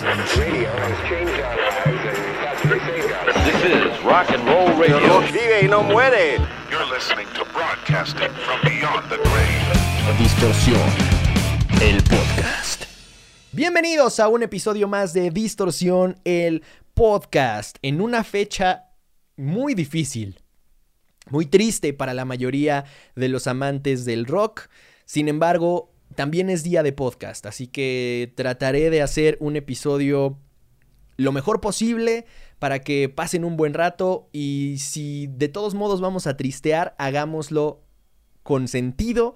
This is rock and roll radio. Vive y no muere. You're listening to broadcasting from beyond the grave. Distorsión, el podcast. Bienvenidos a un episodio más de Distorsión, el podcast, en una fecha muy difícil, muy triste para la mayoría de los amantes del rock. Sin embargo, también es día de podcast, así que trataré de hacer un episodio lo mejor posible para que pasen un buen rato y si de todos modos vamos a tristear, hagámoslo con sentido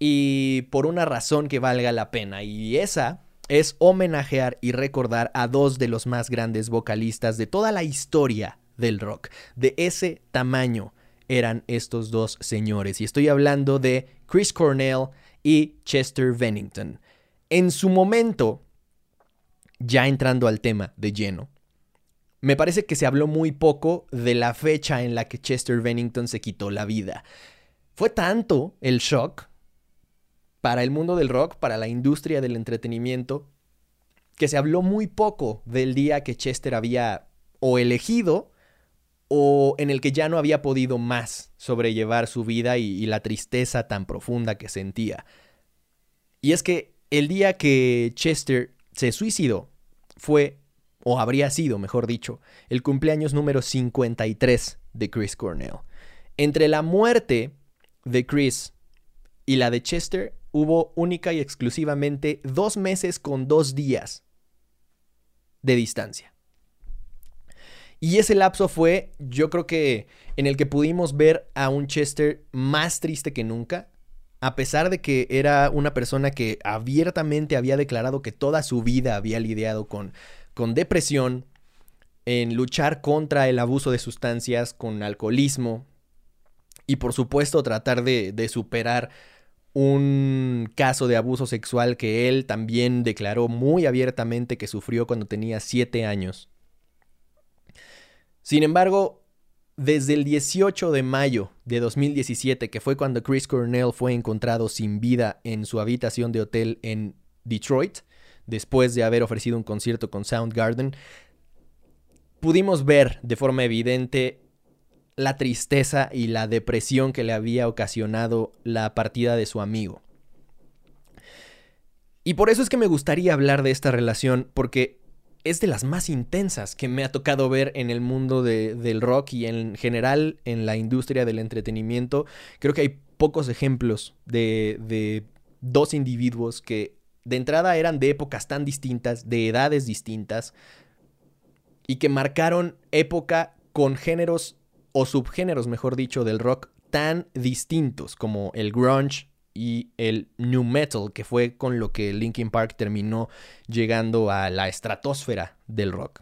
y por una razón que valga la pena. Y esa es homenajear y recordar a dos de los más grandes vocalistas de toda la historia del rock. De ese tamaño eran estos dos señores. Y estoy hablando de Chris Cornell y Chester Bennington. En su momento, ya entrando al tema de lleno, me parece que se habló muy poco de la fecha en la que Chester Bennington se quitó la vida. Fue tanto el shock para el mundo del rock, para la industria del entretenimiento, que se habló muy poco del día que Chester había o elegido o en el que ya no había podido más sobrellevar su vida y, la tristeza tan profunda que sentía. Y es que el día que Chester se suicidó fue, o habría sido, mejor dicho, el cumpleaños número 53 de Chris Cornell. Entre la muerte de Chris y la de Chester hubo única y exclusivamente dos meses con dos días de distancia. Y ese lapso fue, yo creo que, en el que pudimos ver a un Chester más triste que nunca, a pesar de que era una persona que abiertamente había declarado que toda su vida había lidiado con, con depresión, en luchar contra el abuso de sustancias, con alcoholismo, y por supuesto tratar de, de superar un caso de abuso sexual que él también declaró muy abiertamente que sufrió cuando tenía 7 años. Sin embargo, desde el 18 de mayo de 2017, que fue cuando Chris Cornell fue encontrado sin vida en su habitación de hotel en Detroit, después de haber ofrecido un concierto con Soundgarden, pudimos ver de forma evidente la tristeza y la depresión que le había ocasionado la partida de su amigo. Y por eso es que me gustaría hablar de esta relación, porque es de las más intensas que me ha tocado ver en el mundo de, del rock y en general en la industria del entretenimiento. Creo que hay pocos ejemplos de dos individuos que de entrada eran de épocas tan distintas, de edades distintas, y que marcaron época con géneros o subgéneros, mejor dicho, del rock tan distintos como el grunge, y el new metal, que fue con lo que Linkin Park terminó llegando a la estratosfera del rock.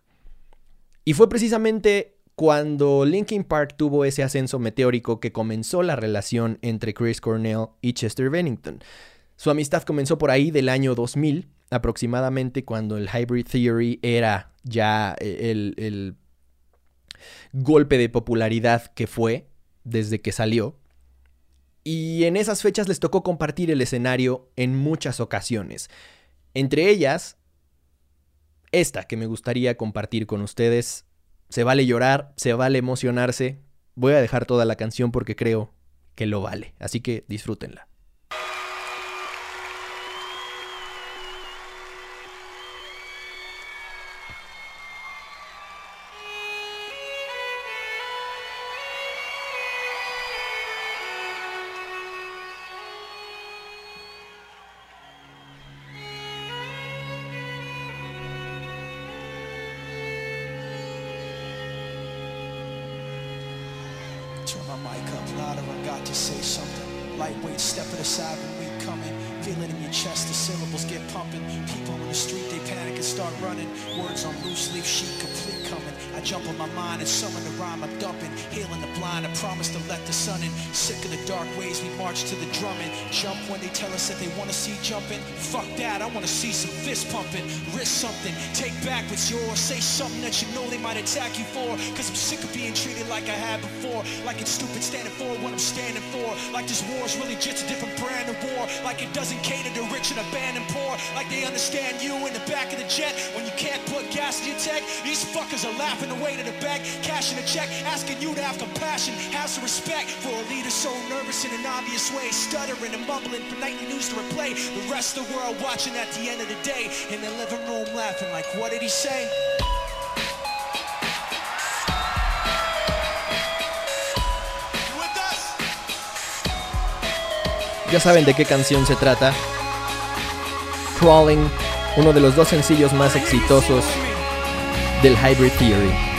Y fue precisamente cuando Linkin Park tuvo ese ascenso meteórico que comenzó la relación entre Chris Cornell y Chester Bennington. Su amistad comenzó por ahí del año 2000, aproximadamente cuando el Hybrid Theory era ya eh, el, el golpe de popularidad que fue desde que salió. Y en esas fechas les tocó compartir el escenario en muchas ocasiones. Entre ellas, esta que me gustaría compartir con ustedes. Se vale llorar, se vale emocionarse. Voy a dejar toda la canción porque creo que lo vale. Así que disfrútenla. My mind and summon the rhyme I'm dumping. Healing the blind, I promise to let the sun in. Sick of the dark ways, we march to the drumming. Jump when they tell us that they wanna see jumping. Fuck that, I wanna see some fist pumping. Risk something, take back what's yours. Say something that you know they might attack you for. Cause I'm sick of being treated like I have before. Like it's stupid standing for what I'm standing for. Like this war's really just a different brand of war. Like it doesn't cater to rich and abandoned poor like they understand you in the back of the jet when you can't put gas in your tech. These fuckers are laughing away to the bank, cashing a check, asking you to have compassion, have some respect for a leader so nervous in an obvious way, stuttering and mumbling for nightly news to replay. The rest of the world watching at the end of the day in their living room laughing like, what did he say? Ya saben de qué canción se trata. Crawling, uno de los dos sencillos más exitosos del Hybrid Theory.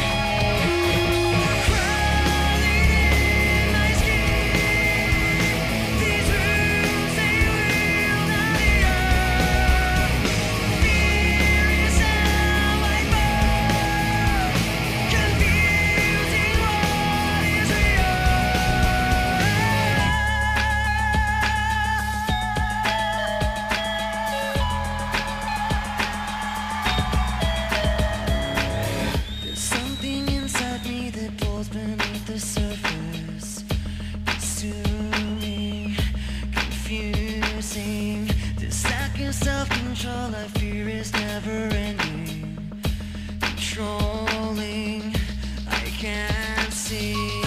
Controlling, I can't seem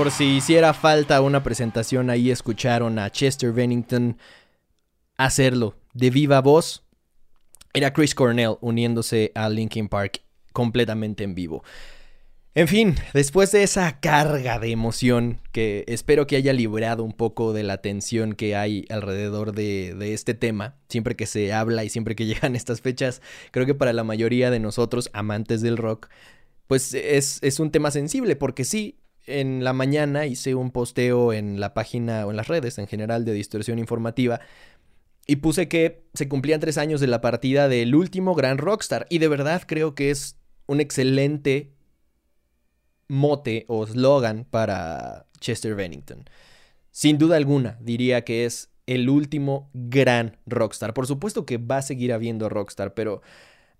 Por si hiciera falta una presentación, ahí escucharon a Chester Bennington hacerlo de viva voz. Era Chris Cornell uniéndose a Linkin Park completamente en vivo. En fin, después de esa carga de emoción que espero que haya liberado un poco de la tensión que hay alrededor de, de este tema, siempre que se habla y siempre que llegan estas fechas, creo que para la mayoría de nosotros, amantes del rock, pues es, es un tema sensible, porque sí, en la mañana hice un posteo en la página o en las redes en general de Distorsión Informativa y puse que se cumplían tres años de la partida del último gran rockstar y de verdad creo que es un excelente mote o slogan para Chester Bennington. Sin duda alguna, diría que es el último gran rockstar. Por supuesto que va a seguir habiendo rockstar, pero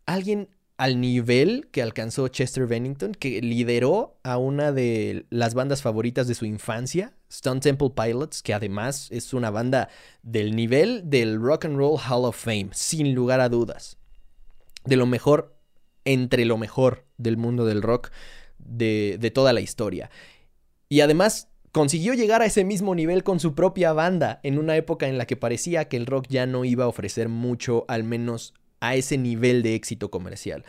alguien al nivel que alcanzó Chester Bennington, que lideró a una de las bandas favoritas de su infancia, Stone Temple Pilots, que además es una banda del nivel del Rock and Roll Hall of Fame, sin lugar a dudas. De lo mejor, entre lo mejor del mundo del rock. de, toda la historia. Y además consiguió llegar a ese mismo nivel con su propia banda en una época en la que parecía que el rock ya no iba a ofrecer mucho, al menos a ese nivel de éxito comercial.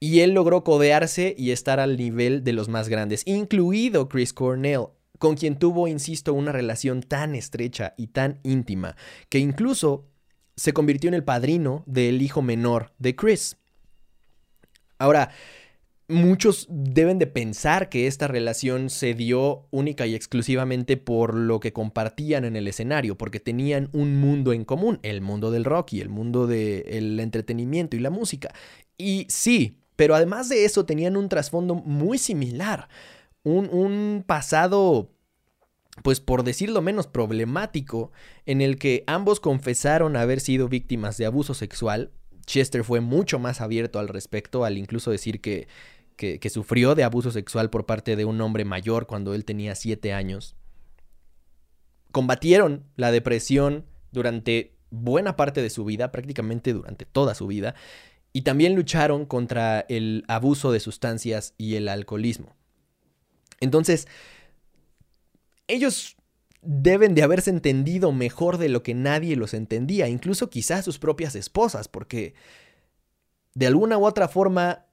Y él logró codearse y estar al nivel de los más grandes, incluido Chris Cornell, con quien tuvo, insisto, una relación tan estrecha y tan íntima, que incluso se convirtió en el padrino del hijo menor de Chris. Ahora, muchos deben de pensar que esta relación se dio única y exclusivamente por lo que compartían en el escenario, porque tenían un mundo en común, el mundo del rock y el mundo del entretenimiento y la música. Y sí, pero además de eso tenían un trasfondo muy similar, un, un pasado pues por decirlo menos problemático, en el que ambos confesaron haber sido víctimas de abuso sexual. Chester fue mucho más abierto al respecto, al incluso decir que, que, sufrió de abuso sexual por parte de un hombre mayor cuando él tenía siete años. Combatieron la depresión durante buena parte de su vida, prácticamente durante toda su vida, y también lucharon contra el abuso de sustancias y el alcoholismo. Entonces, ellos deben de haberse entendido mejor de lo que nadie los entendía, incluso quizás sus propias esposas, porque de alguna u otra forma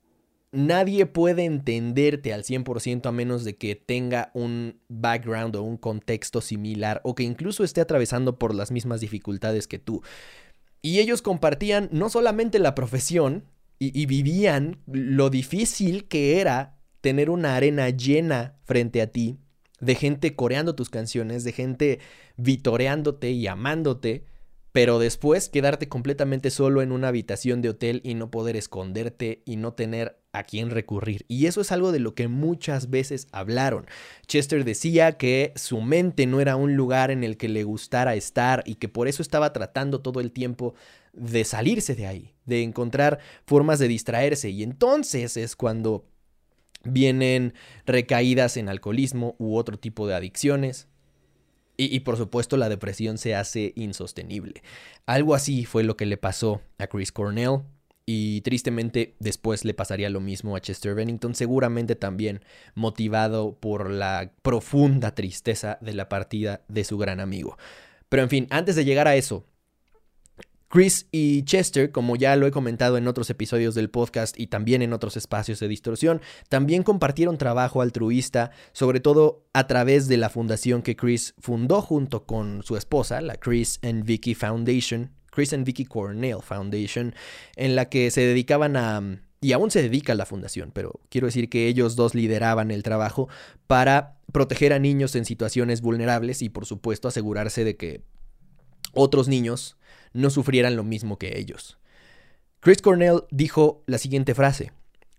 nadie puede entenderte al 100% a menos de que tenga un background o un contexto similar o que incluso esté atravesando por las mismas dificultades que tú. Y ellos compartían no solamente la profesión y, y vivían lo difícil que era tener una arena llena frente a ti de gente coreando tus canciones, de gente vitoreándote y amándote, pero después quedarte completamente solo en una habitación de hotel y no poder esconderte y no tener a quién recurrir. Y eso es algo de lo que muchas veces hablaron. Chester decía que su mente no era un lugar en el que le gustara estar y que por eso estaba tratando todo el tiempo de salirse de ahí, de encontrar formas de distraerse. Y entonces es cuando vienen recaídas en alcoholismo u otro tipo de adicciones. Y, por supuesto la depresión se hace insostenible. Algo así fue lo que le pasó a Chris Cornell. Y tristemente después le pasaría lo mismo a Chester Bennington, seguramente también motivado por la profunda tristeza de la partida de su gran amigo. Pero en fin, antes de llegar a eso, Chris y Chester, como ya lo he comentado en otros episodios del podcast y también en otros espacios de distorsión, también compartieron trabajo altruista, sobre todo a través de la fundación que Chris fundó junto con su esposa, la Chris and Vicky Foundation, Chris and Vicky Cornell Foundation, en la que se dedicaban a... Y aún se dedica a la fundación, pero quiero decir que ellos dos lideraban el trabajo para proteger a niños en situaciones vulnerables y por supuesto asegurarse de que otros niños no sufrieran lo mismo que ellos. Chris Cornell dijo la siguiente frase.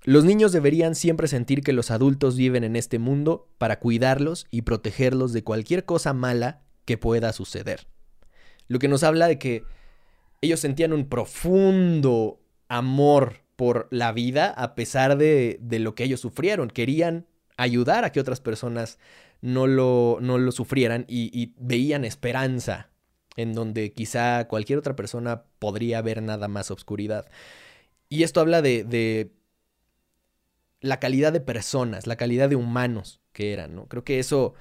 Los niños deberían siempre sentir que los adultos viven en este mundo para cuidarlos y protegerlos de cualquier cosa mala que pueda suceder. Lo que nos habla de que ellos sentían un profundo amor por la vida a pesar de, de lo que ellos sufrieron. Querían ayudar a que otras personas no lo, no lo sufrieran y, y veían esperanza en donde quizá cualquier otra persona podría ver nada más obscuridad. Y esto habla de, de, la calidad de personas, la calidad de humanos que eran, ¿no? Creo que eso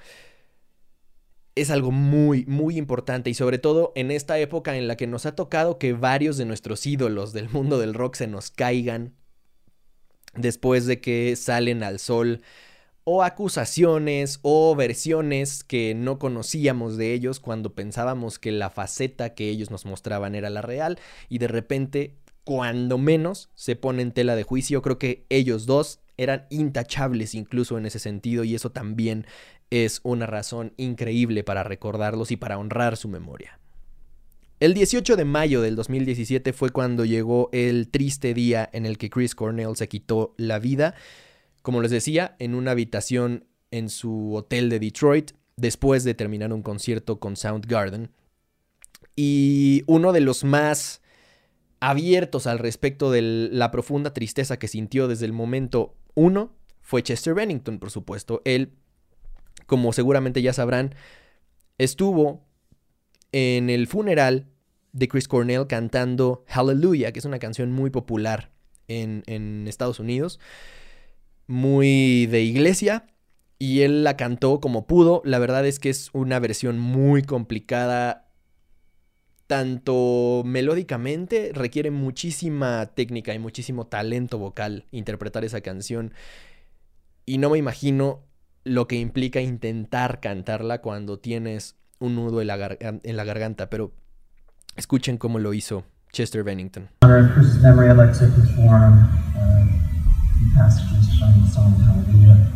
es algo muy, muy importante y sobre todo en esta época en la que nos ha tocado que varios de nuestros ídolos del mundo del rock se nos caigan después de que salen al sol o acusaciones o versiones que no conocíamos de ellos cuando pensábamos que la faceta que ellos nos mostraban era la real y de repente, cuando menos, se pone en tela de juicio. Creo que ellos dos eran intachables incluso en ese sentido y eso también es una razón increíble para recordarlos y para honrar su memoria. El 18 de mayo del 2017 fue cuando llegó el triste día en el que Chris Cornell se quitó la vida como les decía, en una habitación en su hotel de Detroit, después de terminar un concierto con Soundgarden. Y uno de los más abiertos al respecto de la profunda tristeza que sintió desde el momento uno fue Chester Bennington, por supuesto. Él, como seguramente ya sabrán, estuvo en el funeral de Chris Cornell cantando Hallelujah, que es una canción muy popular en, en Estados Unidos muy de iglesia y él la cantó como pudo. La verdad es que es una versión muy complicada, tanto melódicamente, requiere muchísima técnica y muchísimo talento vocal interpretar esa canción. Y no me imagino lo que implica intentar cantarla cuando tienes un nudo en la, garganta, pero escuchen cómo lo hizo Chester Bennington. Passages from the song Hallelujah.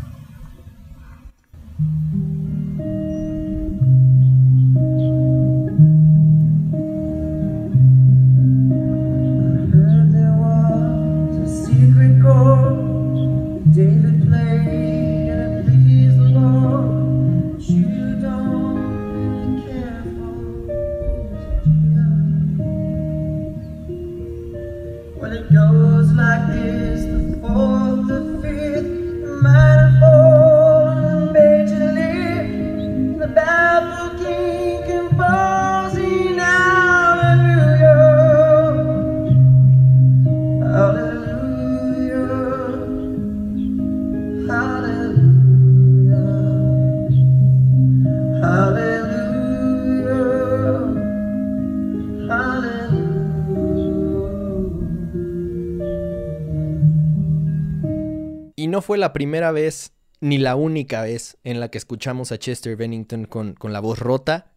Fue la primera vez ni la única vez en la que escuchamos a Chester Bennington con, con la voz rota,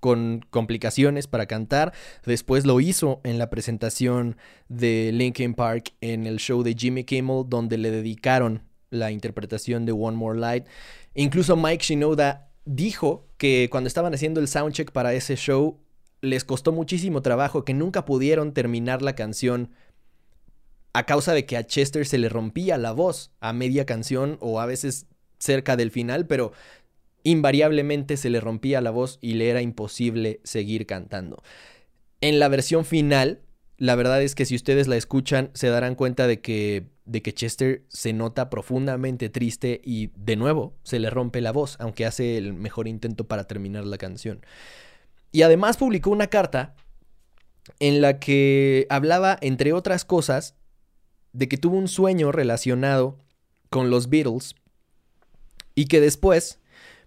con complicaciones para cantar. Después lo hizo en la presentación de Linkin Park en el show de Jimmy Kimmel, donde le dedicaron la interpretación de One More Light. Incluso Mike Shinoda dijo que cuando estaban haciendo el soundcheck para ese show, les costó muchísimo trabajo, que nunca pudieron terminar la canción a causa de que a Chester se le rompía la voz a media canción o a veces cerca del final, pero invariablemente se le rompía la voz y le era imposible seguir cantando. En la versión final, la verdad es que si ustedes la escuchan se darán cuenta de que de que Chester se nota profundamente triste y de nuevo se le rompe la voz, aunque hace el mejor intento para terminar la canción. Y además publicó una carta en la que hablaba, entre otras cosas, de que tuvo un sueño relacionado con los Beatles y que después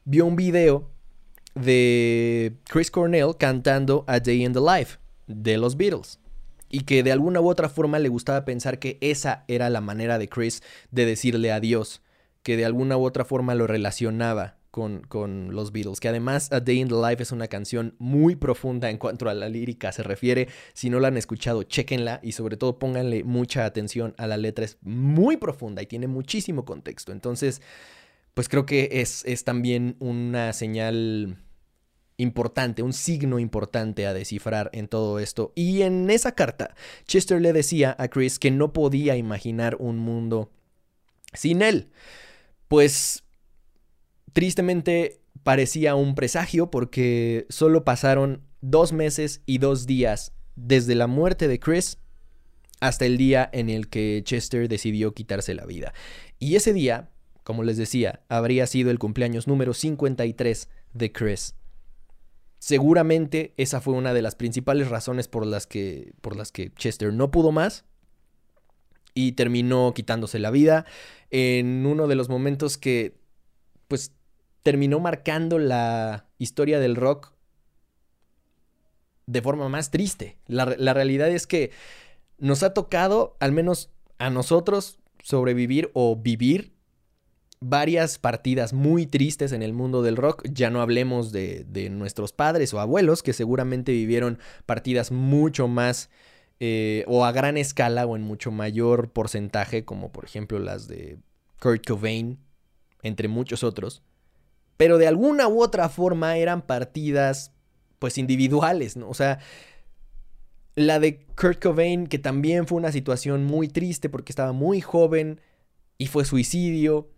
vio un video de Chris Cornell cantando A Day in the Life de los Beatles. Y que de alguna u otra forma le gustaba pensar que esa era la manera de Chris de decirle adiós. Que de alguna u otra forma lo relacionaba con, con, los Beatles. Que además A Day in the Life es una canción muy profunda en cuanto a la lírica se refiere. Si no la han escuchado, chéquenla y sobre todo pónganle mucha atención a la letra. Es muy profunda y tiene muchísimo contexto. Entonces, pues creo que es, es también una señal importante, un signo importante a descifrar en todo esto. Y en esa carta, Chester le decía a Chris que no podía imaginar un mundo sin él. Pues tristemente parecía un presagio porque solo pasaron dos meses y dos días desde la muerte de Chris hasta el día en el que Chester decidió quitarse la vida. Y ese día, como les decía, habría sido el cumpleaños número 53 de Chris. Seguramente esa fue una de las principales razones por las que, por las que Chester no pudo más y terminó quitándose la vida en uno de los momentos que pues terminó marcando la historia del rock de forma más triste. La, la, realidad es que nos ha tocado, al menos a nosotros, sobrevivir o vivir varias partidas muy tristes en el mundo del rock. Ya no hablemos de, de nuestros padres o abuelos que seguramente vivieron partidas mucho más eh, o a gran escala o en mucho mayor porcentaje, como por ejemplo las de Kurt Cobain, entre muchos otros. Pero de alguna u otra forma eran partidas pues individuales, ¿no? O sea, la de Kurt Cobain, que también fue una situación muy triste porque estaba muy joven y fue suicidio,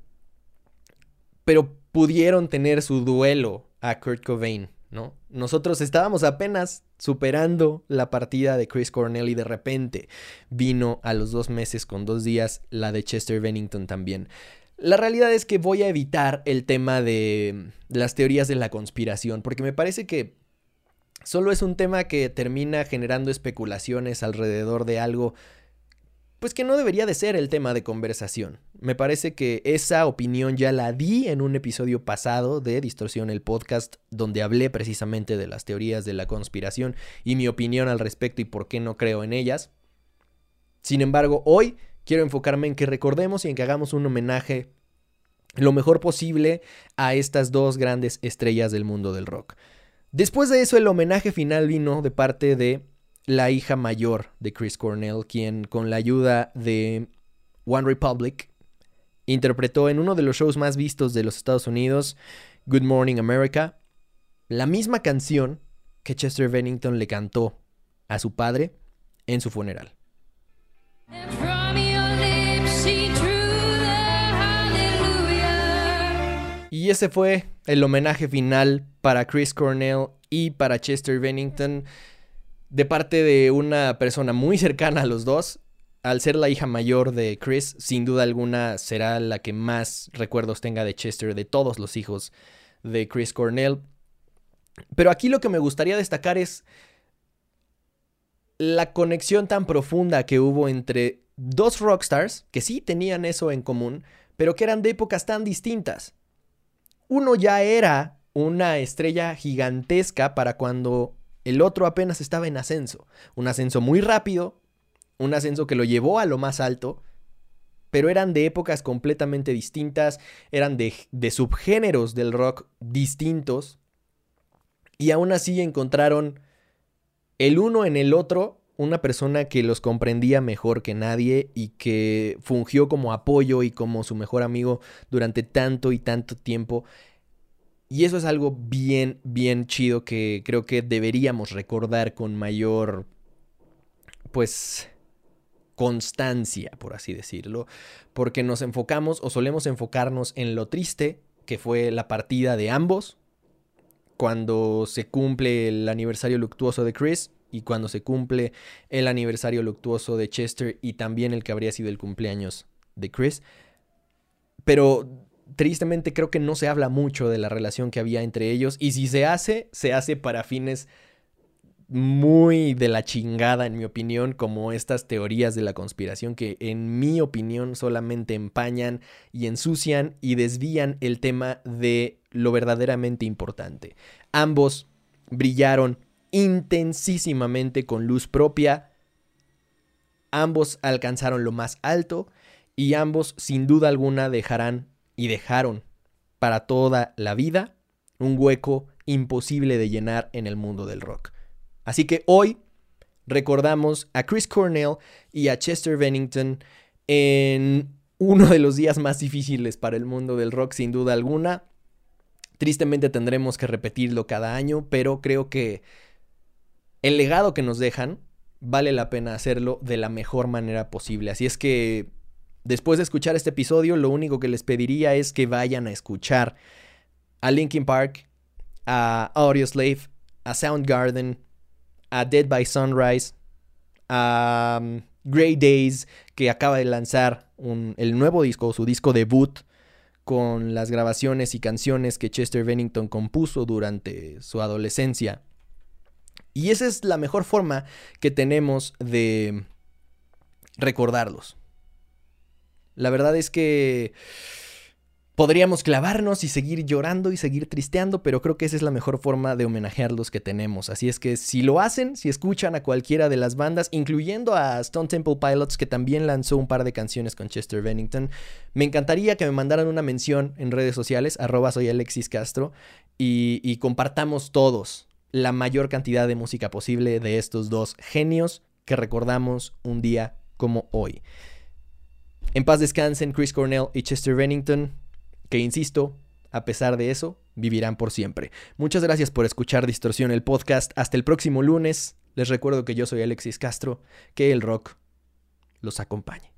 pero pudieron tener su duelo a Kurt Cobain, ¿no? Nosotros estábamos apenas superando la partida de Chris Cornell y de repente vino a los dos meses con dos días la de Chester Bennington también. La realidad es que voy a evitar el tema de las teorías de la conspiración, porque me parece que solo es un tema que termina generando especulaciones alrededor de algo pues que no debería de ser el tema de conversación. Me parece que esa opinión ya la di en un episodio pasado de Distorsión el podcast, donde hablé precisamente de las teorías de la conspiración y mi opinión al respecto y por qué no creo en ellas. Sin embargo, hoy quiero enfocarme en que recordemos y en que hagamos un homenaje lo mejor posible a estas dos grandes estrellas del mundo del rock. Después de eso, el homenaje final vino de parte de la hija mayor de Chris Cornell, quien con la ayuda de One Republic interpretó en uno de los shows más vistos de los Estados Unidos, Good Morning America, la misma canción que Chester Bennington le cantó a su padre en su funeral. Y ese fue el homenaje final para Chris Cornell y para Chester Bennington de parte de una persona muy cercana a los dos. Al ser la hija mayor de Chris, sin duda alguna será la que más recuerdos tenga de Chester de todos los hijos de Chris Cornell. Pero aquí lo que me gustaría destacar es la conexión tan profunda que hubo entre dos rockstars que sí tenían eso en común, pero que eran de épocas tan distintas. Uno ya era una estrella gigantesca para cuando el otro apenas estaba en ascenso. Un ascenso muy rápido, un ascenso que lo llevó a lo más alto, pero eran de épocas completamente distintas, eran de, subgéneros del rock distintos, y aún así encontraron el uno en el otro una persona que los comprendía mejor que nadie y que fungió como apoyo y como su mejor amigo durante tanto y tanto tiempo. Y eso es algo bien, bien chido que creo que deberíamos recordar con mayor, pues, constancia, por así decirlo, porque nos enfocamos o solemos enfocarnos en lo triste que fue la partida de ambos, cuando se cumple el aniversario luctuoso de Chris y cuando se cumple el aniversario luctuoso de Chester y también el que habría sido el cumpleaños de Chris. Pero tristemente creo que no se habla mucho de la relación que había entre ellos y si se hace, se hace para fines muy de la chingada en mi opinión, como estas teorías de la conspiración que en mi opinión solamente empañan y ensucian y desvían el tema de lo verdaderamente importante. Ambos brillaron intensísimamente con luz propia, ambos alcanzaron lo más alto y ambos sin duda alguna dejarán y dejaron para toda la vida un hueco imposible de llenar en el mundo del rock. Así que hoy recordamos a Chris Cornell y a Chester Bennington en uno de los días más difíciles para el mundo del rock, sin duda alguna. Tristemente tendremos que repetirlo cada año, pero creo que el legado que nos dejan vale la pena hacerlo de la mejor manera posible. Así es que después de escuchar este episodio, lo único que les pediría es que vayan a escuchar a Linkin Park, a Audioslave, a Soundgarden, a Dead by Sunrise, a um, Grey Days, que acaba de lanzar el nuevo disco, su disco debut, con las grabaciones y canciones que Chester Bennington compuso durante su adolescencia. Y esa es la mejor forma que tenemos de recordarlos. La verdad es que podríamos clavarnos y seguir llorando y seguir tristeando, pero creo que esa es la mejor forma de homenajearlos que tenemos. Así es que si lo hacen, si escuchan a cualquiera de las bandas, incluyendo a Stone Temple Pilots, que también lanzó un par de canciones con Chester Bennington, me encantaría que me mandaran una mención en redes sociales, arroba soy Alexis Castro, y, y compartamos todos la mayor cantidad de música posible de estos dos genios que recordamos un día como hoy. En paz descansen Chris Cornell y Chester Bennington, que insisto, a pesar de eso, vivirán por siempre. Muchas gracias por escuchar Distorsión el podcast. Hasta el próximo lunes. Les recuerdo que yo soy Alexis Castro, que el rock los acompañe.